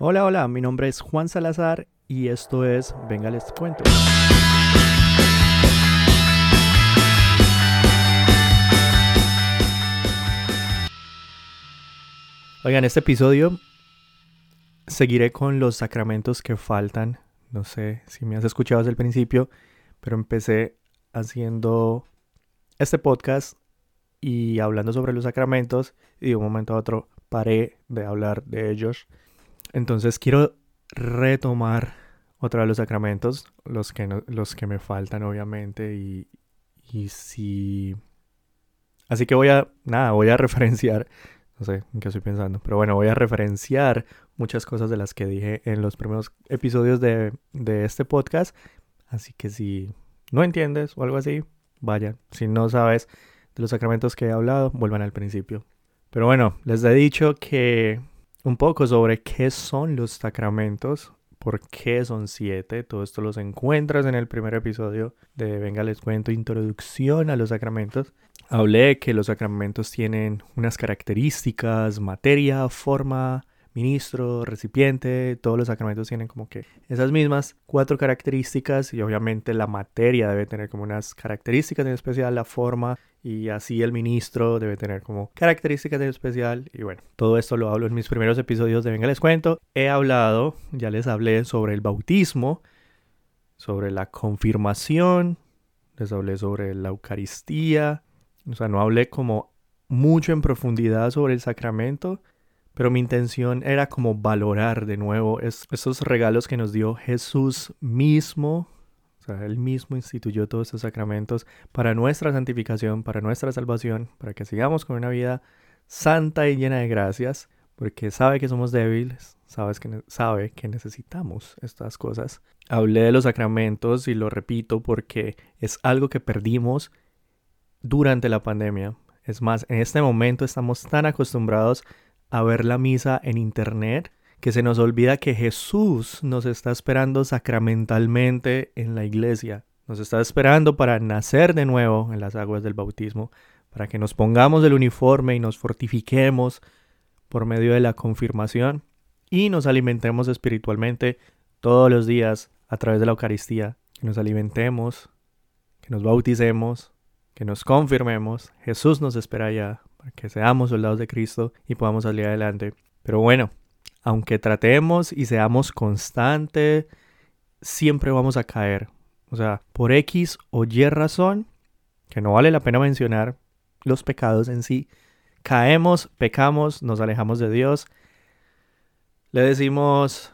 Hola, hola, mi nombre es Juan Salazar y esto es Venga les cuento. Oigan, este episodio seguiré con los sacramentos que faltan. No sé si me has escuchado desde el principio, pero empecé haciendo este podcast y hablando sobre los sacramentos y de un momento a otro paré de hablar de ellos entonces quiero retomar otra vez los sacramentos, los que, los que me faltan obviamente y, y si... Así que voy a, nada, voy a referenciar, no sé en qué estoy pensando, pero bueno, voy a referenciar muchas cosas de las que dije en los primeros episodios de, de este podcast. Así que si no entiendes o algo así, vaya. Si no sabes de los sacramentos que he hablado, vuelvan al principio. Pero bueno, les he dicho que un poco sobre qué son los sacramentos, por qué son siete. Todo esto los encuentras en el primer episodio de Venga les cuento Introducción a los sacramentos. Hablé que los sacramentos tienen unas características, materia, forma, ministro, recipiente, todos los sacramentos tienen como que esas mismas cuatro características y obviamente la materia debe tener como unas características en especial, la forma y así el ministro debe tener como características en especial y bueno, todo esto lo hablo en mis primeros episodios de Venga les cuento. He hablado, ya les hablé sobre el bautismo, sobre la confirmación, les hablé sobre la Eucaristía, o sea, no hablé como mucho en profundidad sobre el sacramento, pero mi intención era como valorar de nuevo esos regalos que nos dio Jesús mismo. O sea, Él mismo instituyó todos estos sacramentos para nuestra santificación, para nuestra salvación, para que sigamos con una vida santa y llena de gracias, porque sabe que somos débiles, sabes que, sabe que necesitamos estas cosas. Hablé de los sacramentos y lo repito porque es algo que perdimos durante la pandemia. Es más, en este momento estamos tan acostumbrados a ver la misa en internet, que se nos olvida que Jesús nos está esperando sacramentalmente en la iglesia. Nos está esperando para nacer de nuevo en las aguas del bautismo, para que nos pongamos el uniforme y nos fortifiquemos por medio de la confirmación y nos alimentemos espiritualmente todos los días a través de la Eucaristía. Que nos alimentemos, que nos bauticemos, que nos confirmemos. Jesús nos espera ya que seamos soldados de Cristo y podamos salir adelante. Pero bueno, aunque tratemos y seamos constantes, siempre vamos a caer. O sea, por X o Y razón, que no vale la pena mencionar los pecados en sí, caemos, pecamos, nos alejamos de Dios, le decimos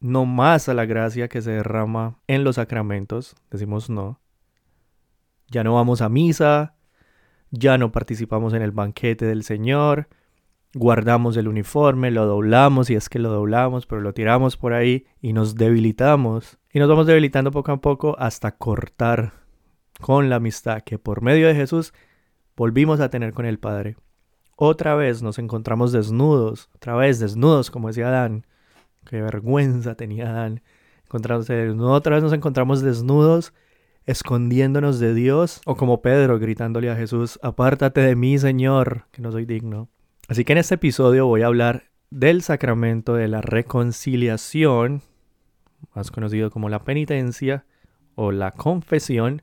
no más a la gracia que se derrama en los sacramentos, decimos no. Ya no vamos a misa, ya no participamos en el banquete del Señor, guardamos el uniforme, lo doblamos y es que lo doblamos, pero lo tiramos por ahí y nos debilitamos. Y nos vamos debilitando poco a poco hasta cortar con la amistad que por medio de Jesús volvimos a tener con el Padre. Otra vez nos encontramos desnudos, otra vez desnudos, como decía Adán. Qué vergüenza tenía Adán encontrándose desnudo. Otra vez nos encontramos desnudos escondiéndonos de Dios o como Pedro gritándole a Jesús, apártate de mí, Señor, que no soy digno. Así que en este episodio voy a hablar del sacramento de la reconciliación, más conocido como la penitencia o la confesión.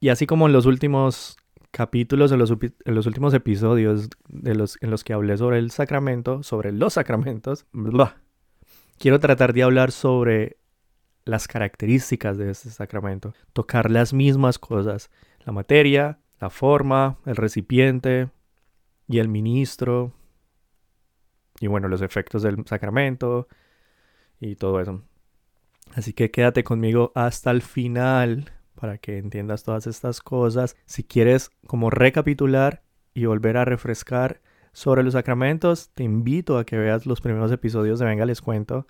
Y así como en los últimos capítulos, en los, los últimos episodios de los, en los que hablé sobre el sacramento, sobre los sacramentos, quiero tratar de hablar sobre las características de este sacramento, tocar las mismas cosas, la materia, la forma, el recipiente y el ministro, y bueno, los efectos del sacramento y todo eso. Así que quédate conmigo hasta el final para que entiendas todas estas cosas. Si quieres como recapitular y volver a refrescar sobre los sacramentos, te invito a que veas los primeros episodios de Venga les cuento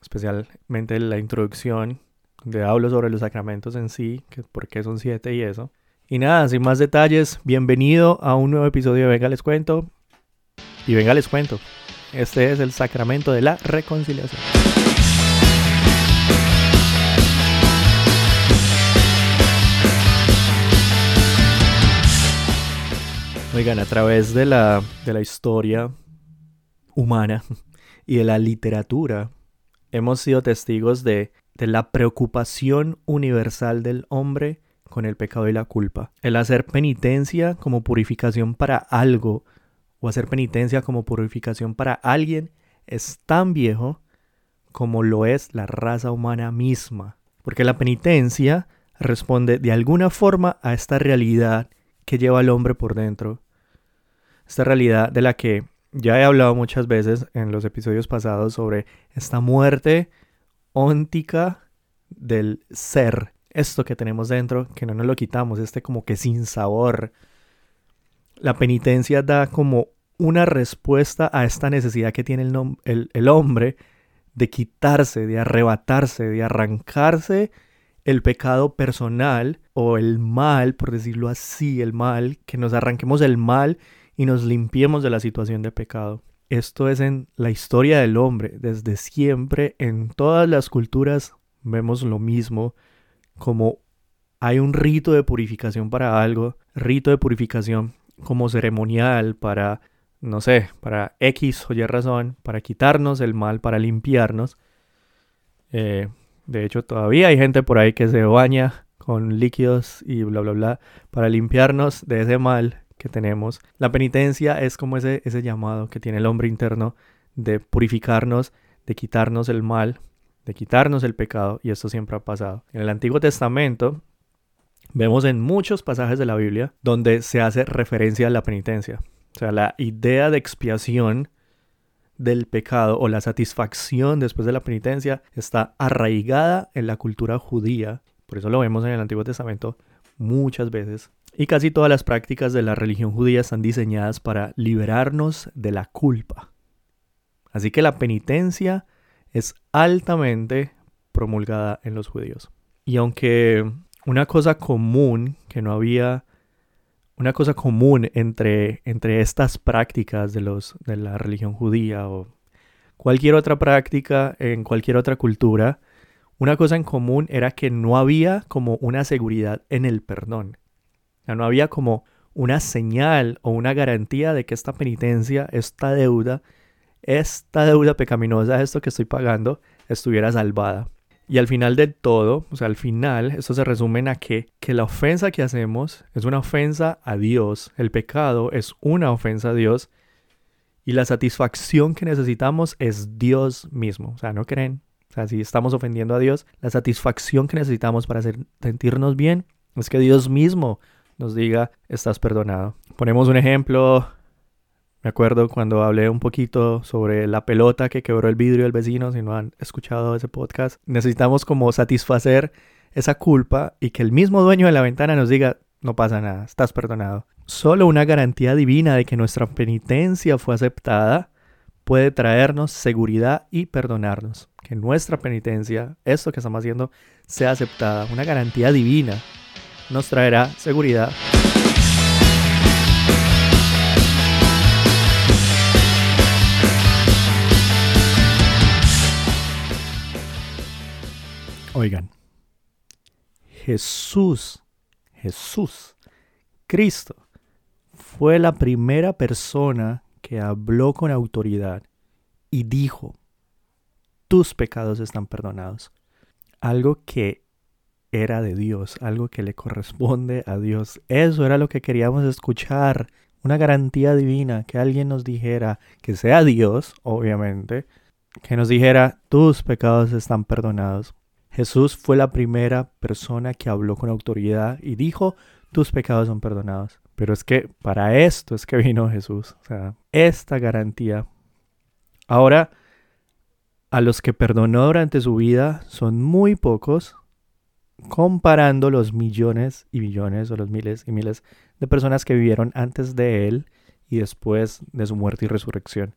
especialmente la introducción, donde hablo sobre los sacramentos en sí, que por qué son siete y eso. Y nada, sin más detalles, bienvenido a un nuevo episodio de Venga les cuento. Y venga les cuento, este es el sacramento de la reconciliación. Oigan, a través de la, de la historia humana, y de la literatura, hemos sido testigos de, de la preocupación universal del hombre con el pecado y la culpa. El hacer penitencia como purificación para algo o hacer penitencia como purificación para alguien es tan viejo como lo es la raza humana misma. Porque la penitencia responde de alguna forma a esta realidad que lleva al hombre por dentro. Esta realidad de la que ya he hablado muchas veces en los episodios pasados sobre esta muerte óntica del ser. Esto que tenemos dentro, que no nos lo quitamos, este como que sin sabor. La penitencia da como una respuesta a esta necesidad que tiene el, el hombre de quitarse, de arrebatarse, de arrancarse el pecado personal o el mal, por decirlo así, el mal, que nos arranquemos el mal y nos limpiemos de la situación de pecado. Esto es en la historia del hombre, desde siempre, en todas las culturas vemos lo mismo, como hay un rito de purificación para algo, rito de purificación como ceremonial para no sé, para X o Y razón, para quitarnos el mal, para limpiarnos. Eh, de hecho, todavía hay gente por ahí que se baña con líquidos y bla, bla, bla, para limpiarnos de ese mal que tenemos. La penitencia es como ese, ese llamado que tiene el hombre interno de purificarnos, de quitarnos el mal, de quitarnos el pecado, y esto siempre ha pasado. En el Antiguo Testamento vemos en muchos pasajes de la Biblia donde se hace referencia a la penitencia. O sea, la idea de expiación del pecado o la satisfacción después de la penitencia está arraigada en la cultura judía. Por eso lo vemos en el Antiguo Testamento muchas veces. Y casi todas las prácticas de la religión judía están diseñadas para liberarnos de la culpa. Así que la penitencia es altamente promulgada en los judíos. Y aunque una cosa común que no había una cosa común entre, entre estas prácticas de, los, de la religión judía o cualquier otra práctica en cualquier otra cultura, una cosa en común era que no había como una seguridad en el perdón. No había como una señal o una garantía de que esta penitencia, esta deuda, esta deuda pecaminosa, esto que estoy pagando, estuviera salvada. Y al final del todo, o sea, al final, esto se resume a que, que la ofensa que hacemos es una ofensa a Dios, el pecado es una ofensa a Dios y la satisfacción que necesitamos es Dios mismo. O sea, ¿no creen? O sea, si estamos ofendiendo a Dios, la satisfacción que necesitamos para sentirnos bien es que Dios mismo nos diga, estás perdonado. Ponemos un ejemplo me acuerdo cuando hablé un poquito sobre la pelota que quebró el vidrio del vecino, si no han escuchado ese podcast. Necesitamos como satisfacer esa culpa y que el mismo dueño de la ventana nos diga, no pasa nada, estás perdonado. Solo una garantía divina de que nuestra penitencia fue aceptada puede traernos seguridad y perdonarnos. Que nuestra penitencia, esto que estamos haciendo, sea aceptada. Una garantía divina nos traerá seguridad. Oigan, Jesús, Jesús, Cristo, fue la primera persona que habló con autoridad y dijo, tus pecados están perdonados. Algo que era de Dios, algo que le corresponde a Dios. Eso era lo que queríamos escuchar, una garantía divina, que alguien nos dijera, que sea Dios, obviamente, que nos dijera, tus pecados están perdonados. Jesús fue la primera persona que habló con autoridad y dijo, tus pecados son perdonados. Pero es que para esto es que vino Jesús. O sea, esta garantía. Ahora, a los que perdonó durante su vida son muy pocos, comparando los millones y millones o los miles y miles de personas que vivieron antes de él y después de su muerte y resurrección.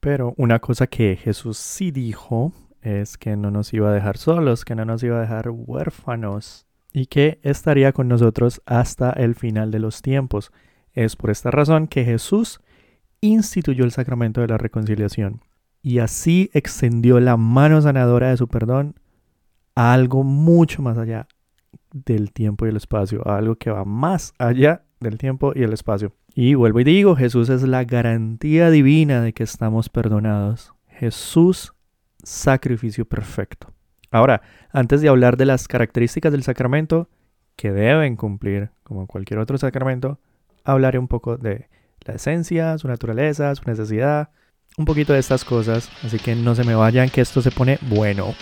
Pero una cosa que Jesús sí dijo es que no nos iba a dejar solos, que no nos iba a dejar huérfanos y que estaría con nosotros hasta el final de los tiempos. Es por esta razón que Jesús instituyó el sacramento de la reconciliación y así extendió la mano sanadora de su perdón a algo mucho más allá del tiempo y el espacio, a algo que va más allá del tiempo y el espacio. Y vuelvo y digo, Jesús es la garantía divina de que estamos perdonados. Jesús, sacrificio perfecto. Ahora, antes de hablar de las características del sacramento que deben cumplir, como cualquier otro sacramento, hablaré un poco de la esencia, su naturaleza, su necesidad, un poquito de estas cosas, así que no se me vayan que esto se pone bueno.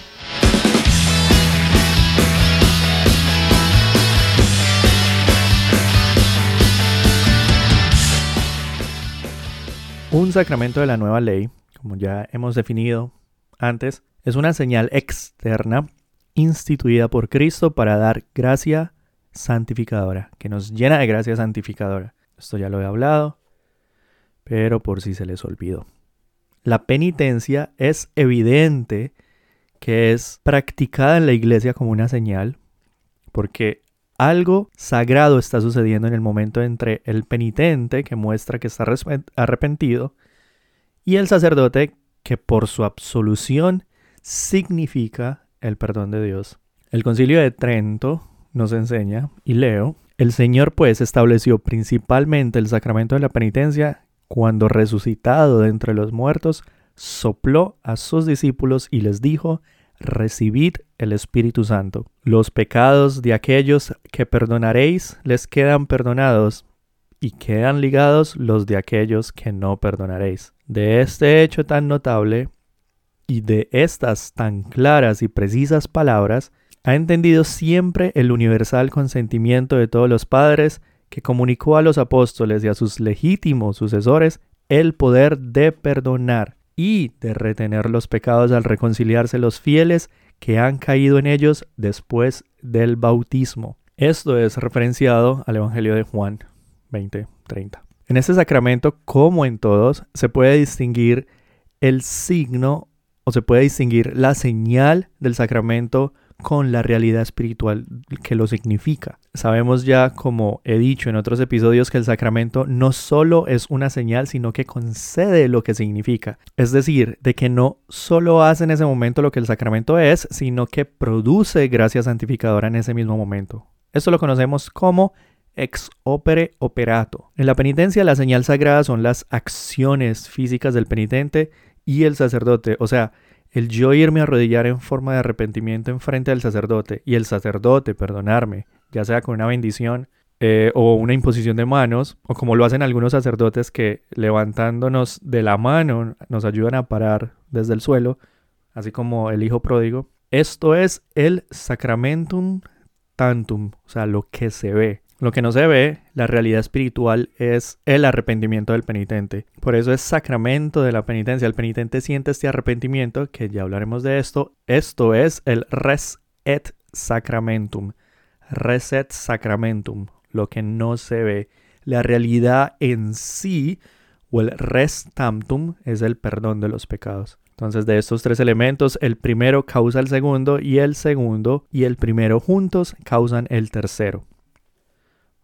Un sacramento de la nueva ley, como ya hemos definido antes, es una señal externa instituida por Cristo para dar gracia santificadora, que nos llena de gracia santificadora. Esto ya lo he hablado, pero por si se les olvidó. La penitencia es evidente que es practicada en la iglesia como una señal, porque algo sagrado está sucediendo en el momento entre el penitente, que muestra que está arrepentido, y el sacerdote, que por su absolución significa el perdón de Dios. El concilio de Trento nos enseña, y leo, el Señor pues estableció principalmente el sacramento de la penitencia cuando resucitado de entre los muertos, sopló a sus discípulos y les dijo, recibid el Espíritu Santo. Los pecados de aquellos que perdonaréis les quedan perdonados, y quedan ligados los de aquellos que no perdonaréis. De este hecho tan notable y de estas tan claras y precisas palabras, ha entendido siempre el universal consentimiento de todos los padres que comunicó a los apóstoles y a sus legítimos sucesores el poder de perdonar y de retener los pecados al reconciliarse los fieles que han caído en ellos después del bautismo. Esto es referenciado al Evangelio de Juan 20:30. En este sacramento, como en todos, se puede distinguir el signo o se puede distinguir la señal del sacramento con la realidad espiritual que lo significa. Sabemos ya, como he dicho en otros episodios, que el sacramento no solo es una señal, sino que concede lo que significa. Es decir, de que no solo hace en ese momento lo que el sacramento es, sino que produce gracia santificadora en ese mismo momento. Esto lo conocemos como ex opere operato. En la penitencia, la señal sagrada son las acciones físicas del penitente y el sacerdote, o sea, el yo irme a arrodillar en forma de arrepentimiento en frente del sacerdote y el sacerdote perdonarme, ya sea con una bendición eh, o una imposición de manos, o como lo hacen algunos sacerdotes que levantándonos de la mano nos ayudan a parar desde el suelo, así como el hijo pródigo. Esto es el sacramentum tantum, o sea, lo que se ve. Lo que no se ve, la realidad espiritual, es el arrepentimiento del penitente. Por eso es sacramento de la penitencia. El penitente siente este arrepentimiento, que ya hablaremos de esto. Esto es el res et sacramentum. Res et sacramentum, lo que no se ve. La realidad en sí, o el res tamtum, es el perdón de los pecados. Entonces, de estos tres elementos, el primero causa el segundo y el segundo y el primero juntos causan el tercero.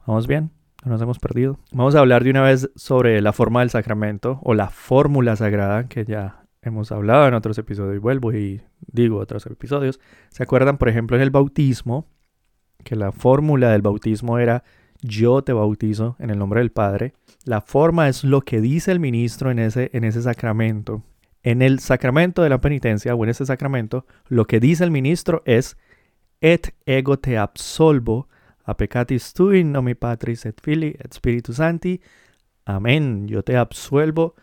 ¿Vamos bien? No nos hemos perdido. Vamos a hablar de una vez sobre la forma del sacramento o la fórmula sagrada que ya hemos hablado en otros episodios y vuelvo y digo otros episodios. ¿Se acuerdan, por ejemplo, en el bautismo? Que la fórmula del bautismo era yo te bautizo en el nombre del Padre. La forma es lo que dice el ministro en ese, en ese sacramento. En el sacramento de la penitencia o en ese sacramento, lo que dice el ministro es et ego te absolvo a peccatis tui nomi Patris et Filii et Spiritus Santi. Amén. Yo te absuelvo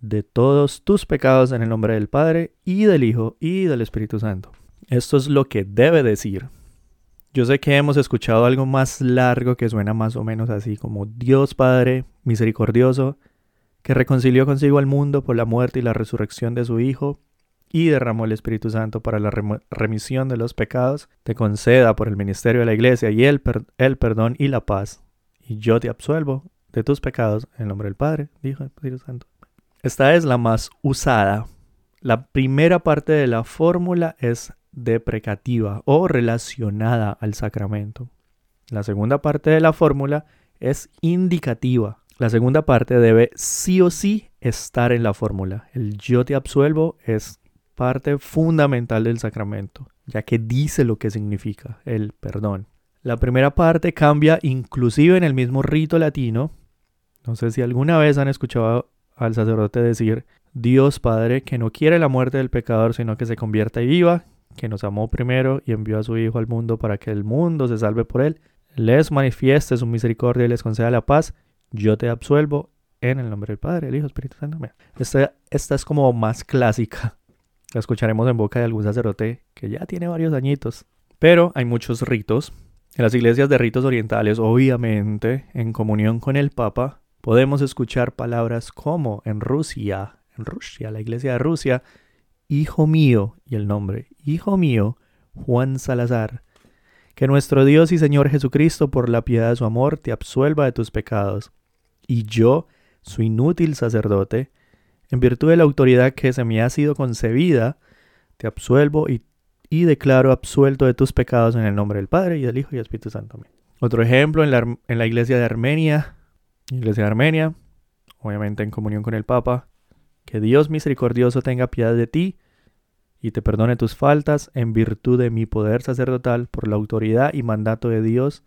de todos tus pecados en el nombre del Padre y del Hijo y del Espíritu Santo. Esto es lo que debe decir. Yo sé que hemos escuchado algo más largo que suena más o menos así como Dios Padre misericordioso, que reconcilió consigo al mundo por la muerte y la resurrección de su Hijo, y derramó el Espíritu Santo para la remisión de los pecados, te conceda por el ministerio de la iglesia y el, el perdón y la paz. Y yo te absuelvo de tus pecados en nombre del Padre, dijo el Espíritu Santo. Esta es la más usada. La primera parte de la fórmula es deprecativa o relacionada al sacramento. La segunda parte de la fórmula es indicativa. La segunda parte debe sí o sí estar en la fórmula. El yo te absuelvo es parte fundamental del sacramento, ya que dice lo que significa el perdón. La primera parte cambia inclusive en el mismo rito latino. No sé si alguna vez han escuchado al sacerdote decir, Dios Padre, que no quiere la muerte del pecador, sino que se convierta y viva, que nos amó primero y envió a su Hijo al mundo para que el mundo se salve por él, les manifieste su misericordia y les conceda la paz, yo te absuelvo en el nombre del Padre, el Hijo, Espíritu Santo. Esta, esta es como más clásica. La escucharemos en boca de algún sacerdote que ya tiene varios añitos. Pero hay muchos ritos. En las iglesias de ritos orientales, obviamente, en comunión con el Papa, podemos escuchar palabras como en Rusia, en Rusia, la iglesia de Rusia, Hijo mío, y el nombre, Hijo mío, Juan Salazar, que nuestro Dios y Señor Jesucristo, por la piedad de su amor, te absuelva de tus pecados. Y yo, su inútil sacerdote, en virtud de la autoridad que se me ha sido concebida, te absuelvo y, declaro absuelto de tus pecados en el nombre del Padre y del Hijo y del Espíritu Santo. Otro ejemplo en la, en la iglesia de Armenia, iglesia de Armenia, obviamente en comunión con el Papa, que Dios misericordioso tenga piedad de ti y te perdone tus faltas en virtud de mi poder sacerdotal por la autoridad y mandato de Dios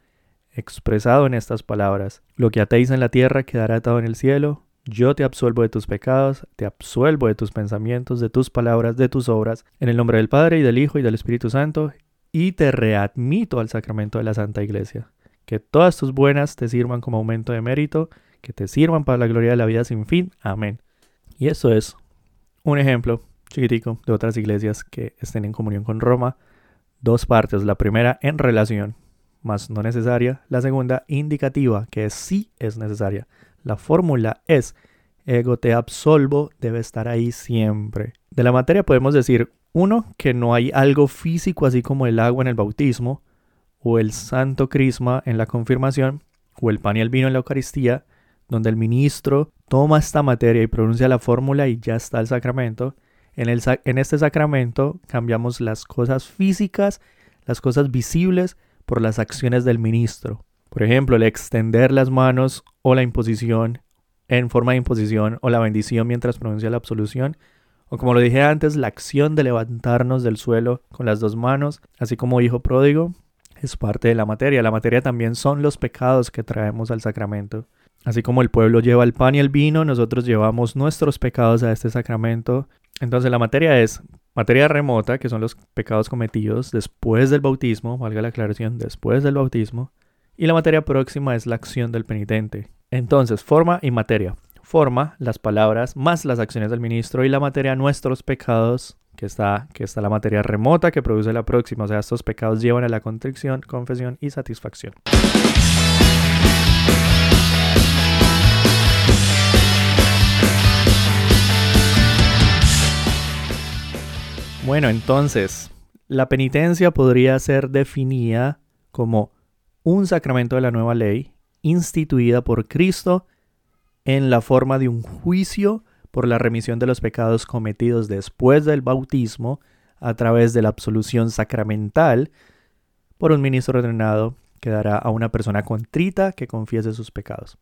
expresado en estas palabras. Lo que atéis en la tierra quedará atado en el cielo. Yo te absuelvo de tus pecados, te absuelvo de tus pensamientos, de tus palabras, de tus obras, en el nombre del Padre y del Hijo y del Espíritu Santo, y te readmito al sacramento de la Santa Iglesia. Que todas tus buenas te sirvan como aumento de mérito, que te sirvan para la gloria de la vida sin fin. Amén. Y eso es un ejemplo chiquitico de otras iglesias que estén en comunión con Roma. Dos partes. La primera en relación más no necesaria. La segunda, indicativa, que sí es necesaria. La fórmula es ego te absolvo, debe estar ahí siempre. De la materia podemos decir, uno, que no hay algo físico así como el agua en el bautismo, o el santo crisma en la confirmación, o el pan y el vino en la Eucaristía, donde el ministro toma esta materia y pronuncia la fórmula y ya está el sacramento. En, el, en este sacramento cambiamos las cosas físicas, las cosas visibles, por las acciones del ministro. Por ejemplo, el extender las manos o la imposición en forma de imposición o la bendición mientras pronuncia la absolución. O como lo dije antes, la acción de levantarnos del suelo con las dos manos, así como hijo pródigo, es parte de la materia. La materia también son los pecados que traemos al sacramento. Así como el pueblo lleva el pan y el vino, nosotros llevamos nuestros pecados a este sacramento. Entonces la materia es Materia remota, que son los pecados cometidos después del bautismo, valga la aclaración, después del bautismo. Y la materia próxima es la acción del penitente. Entonces, forma y materia. Forma, las palabras, más las acciones del ministro y la materia, nuestros pecados, que está, que está la materia remota que produce la próxima. O sea, estos pecados llevan a la contrición, confesión y satisfacción. Bueno, entonces, la penitencia podría ser definida como un sacramento de la nueva ley instituida por Cristo en la forma de un juicio por la remisión de los pecados cometidos después del bautismo a través de la absolución sacramental por un ministro ordenado que dará a una persona contrita que confiese sus pecados.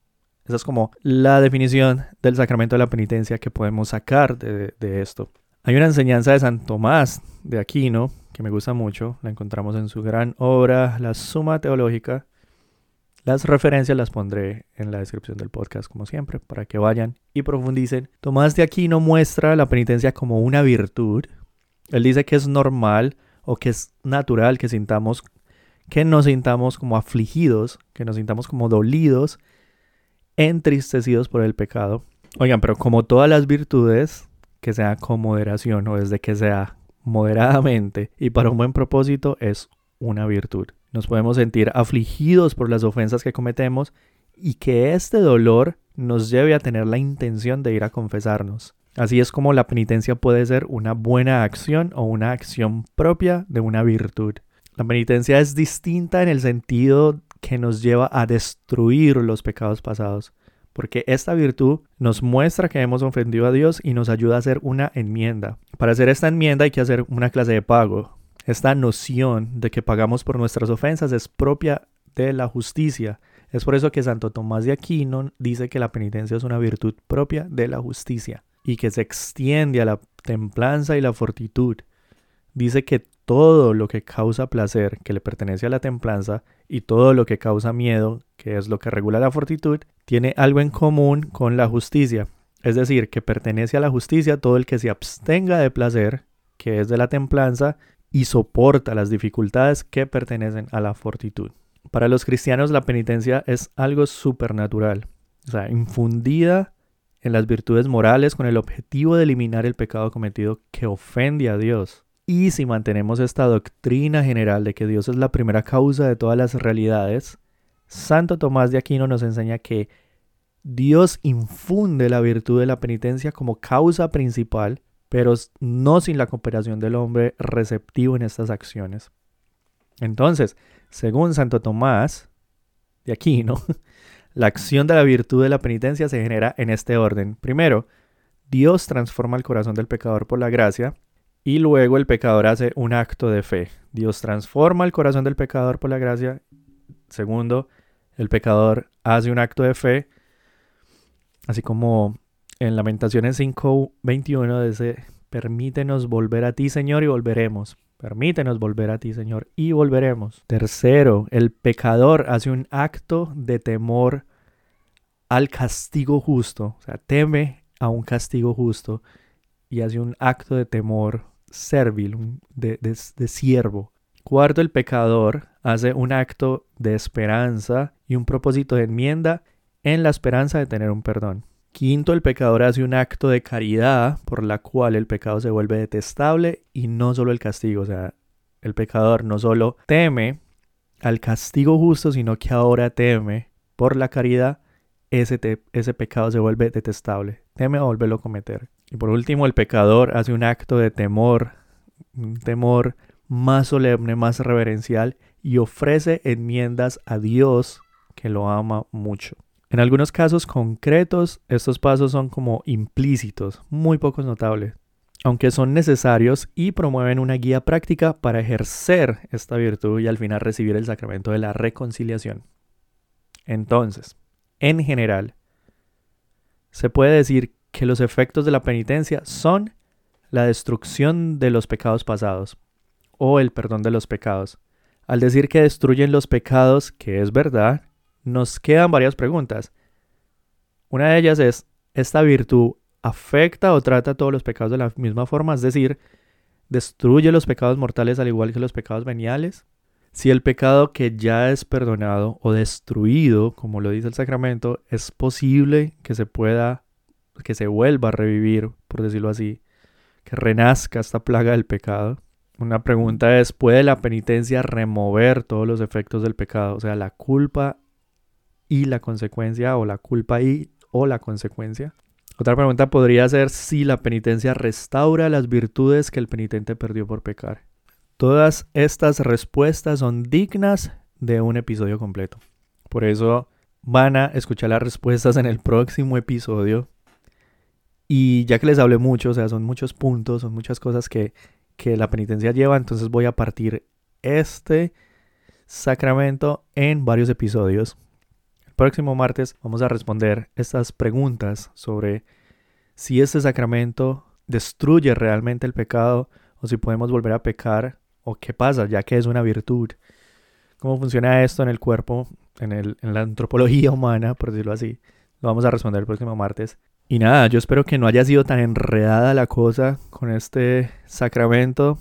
Esa es como la definición del sacramento de la penitencia que podemos sacar de, esto. Hay una enseñanza de San Tomás de Aquino que me gusta mucho, la encontramos en su gran obra, La Suma Teológica. Las referencias las pondré en la descripción del podcast, como siempre, para que vayan y profundicen. Tomás de Aquino muestra la penitencia como una virtud. Él dice que es normal o que es natural que sintamos, que nos sintamos como afligidos, que nos sintamos como dolidos, entristecidos por el pecado. Oigan, pero como todas las virtudes, que sea con moderación o desde que sea moderadamente y para un buen propósito es una virtud. Nos podemos sentir afligidos por las ofensas que cometemos y que este dolor nos lleve a tener la intención de ir a confesarnos. Así es como la penitencia puede ser una buena acción o una acción propia de una virtud. La penitencia es distinta en el sentido que nos lleva a destruir los pecados pasados porque esta virtud nos muestra que hemos ofendido a Dios y nos ayuda a hacer una enmienda. Para hacer esta enmienda hay que hacer una clase de pago. Esta noción de que pagamos por nuestras ofensas es propia de la justicia. Es por eso que Santo Tomás de Aquino dice que la penitencia es una virtud propia de la justicia y que se extiende a la templanza y la fortitud. Dice que todo lo que causa placer, que le pertenece a la templanza, y todo lo que causa miedo, que es lo que regula la fortitud, tiene algo en común con la justicia. es decir, que pertenece a la justicia todo el que se abstenga de placer, que es de la templanza, y soporta las dificultades que pertenecen a la fortitud. Para los cristianos la penitencia es algo supernatural, o sea, infundida en las virtudes morales con el objetivo de eliminar el pecado cometido que ofende a Dios. Y si mantenemos esta doctrina general de que Dios es la primera causa de todas las realidades, Santo Tomás de Aquino nos enseña que Dios infunde la virtud de la penitencia como causa principal, pero no sin la cooperación del hombre receptivo en estas acciones. Entonces, según Santo Tomás de Aquino, la acción de la virtud de la penitencia se genera en este orden. Primero, Dios transforma el corazón del pecador por la gracia y luego el pecador hace un acto de fe. Dios transforma el corazón del pecador por la gracia. Segundo, el pecador hace un acto de fe Así como en Lamentaciones 5:21 dice, permítenos volver a ti, Señor, y volveremos. Permítenos volver a ti, Señor, y volveremos. Tercero, el pecador hace un acto de temor al castigo justo, o sea, teme a un castigo justo y hace un acto de temor servil, de, de siervo. Cuarto, el pecador hace un acto de esperanza y un propósito de enmienda en la esperanza de tener un perdón. Quinto, el pecador hace un acto de caridad por la cual el pecado se vuelve detestable y no solo el castigo. O sea, el pecador no solo teme al castigo justo, sino que ahora teme por la caridad, ese, pecado se vuelve detestable. Teme a volverlo a cometer. Y por último, el pecador hace un acto de temor, un temor más solemne, más reverencial y ofrece enmiendas a Dios que lo ama mucho. En algunos casos concretos, estos pasos son como implícitos, muy pocos notables, aunque son necesarios y promueven una guía práctica para ejercer esta virtud y al final recibir el sacramento de la reconciliación. Entonces, en general, se puede decir que los efectos de la penitencia son la destrucción de los pecados pasados o el perdón de los pecados. Al decir que destruyen los pecados, que es verdad, nos quedan varias preguntas. Una de ellas es, ¿esta virtud afecta o trata todos los pecados de la misma forma? Es decir, ¿destruye los pecados mortales al igual que los pecados veniales? Si el pecado que ya es perdonado o destruido, como lo dice el sacramento, es posible que se pueda, que se vuelva a revivir, por decirlo así, que renazca esta plaga del pecado. Una pregunta es, ¿puede la penitencia remover todos los efectos del pecado? O sea, la culpa y la consecuencia o la culpa y o la consecuencia. Otra pregunta podría ser si la penitencia restaura las virtudes que el penitente perdió por pecar. Todas estas respuestas son dignas de un episodio completo. Por eso van a escuchar las respuestas en el próximo episodio. Y ya que les hablé mucho, o sea, son muchos puntos, son muchas cosas que, que la penitencia lleva, entonces voy a partir este sacramento en varios episodios próximo martes vamos a responder estas preguntas sobre si este sacramento destruye realmente el pecado o si podemos volver a pecar o qué pasa ya que es una virtud. ¿Cómo funciona esto en el cuerpo, en, el, en la antropología humana, por decirlo así? Lo vamos a responder el próximo martes. Y nada, yo espero que no haya sido tan enredada la cosa con este sacramento.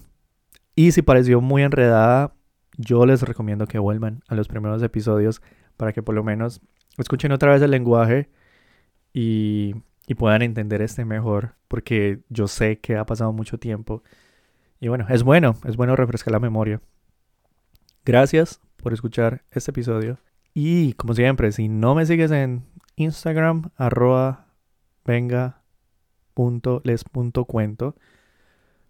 Y si pareció muy enredada, yo les recomiendo que vuelvan a los primeros episodios para que por lo menos escuchen otra vez el lenguaje y, puedan entender este mejor, porque yo sé que ha pasado mucho tiempo. Y bueno, es bueno, es bueno refrescar la memoria. Gracias por escuchar este episodio. Y como siempre, si no me sigues en Instagram, arroba venga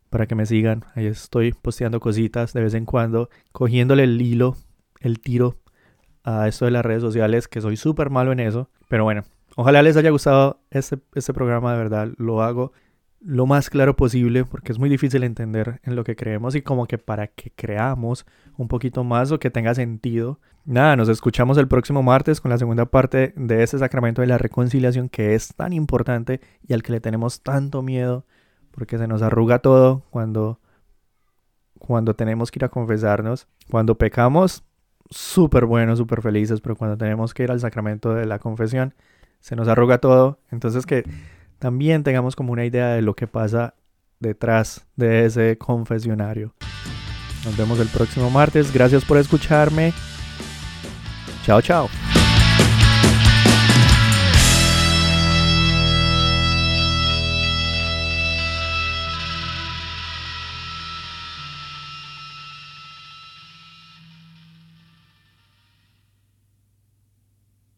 para que me sigan. Ahí estoy posteando cositas de vez en cuando, cogiéndole el hilo, el tiro a esto de las redes sociales, que soy súper malo en eso. Pero bueno, ojalá les haya gustado este, este programa, de verdad. Lo hago lo más claro posible porque es muy difícil entender en lo que creemos y como que para que creamos un poquito más o que tenga sentido. Nada, nos escuchamos el próximo martes con la segunda parte de este sacramento de la reconciliación que es tan importante y al que le tenemos tanto miedo porque se nos arruga todo cuando cuando tenemos que ir a confesarnos. Cuando pecamos súper buenos, súper felices, pero cuando tenemos que ir al sacramento de la confesión, se nos arruga todo. Entonces que también tengamos como una idea de lo que pasa detrás de ese confesionario. Nos vemos el próximo martes. Gracias por escucharme. Chao, chao.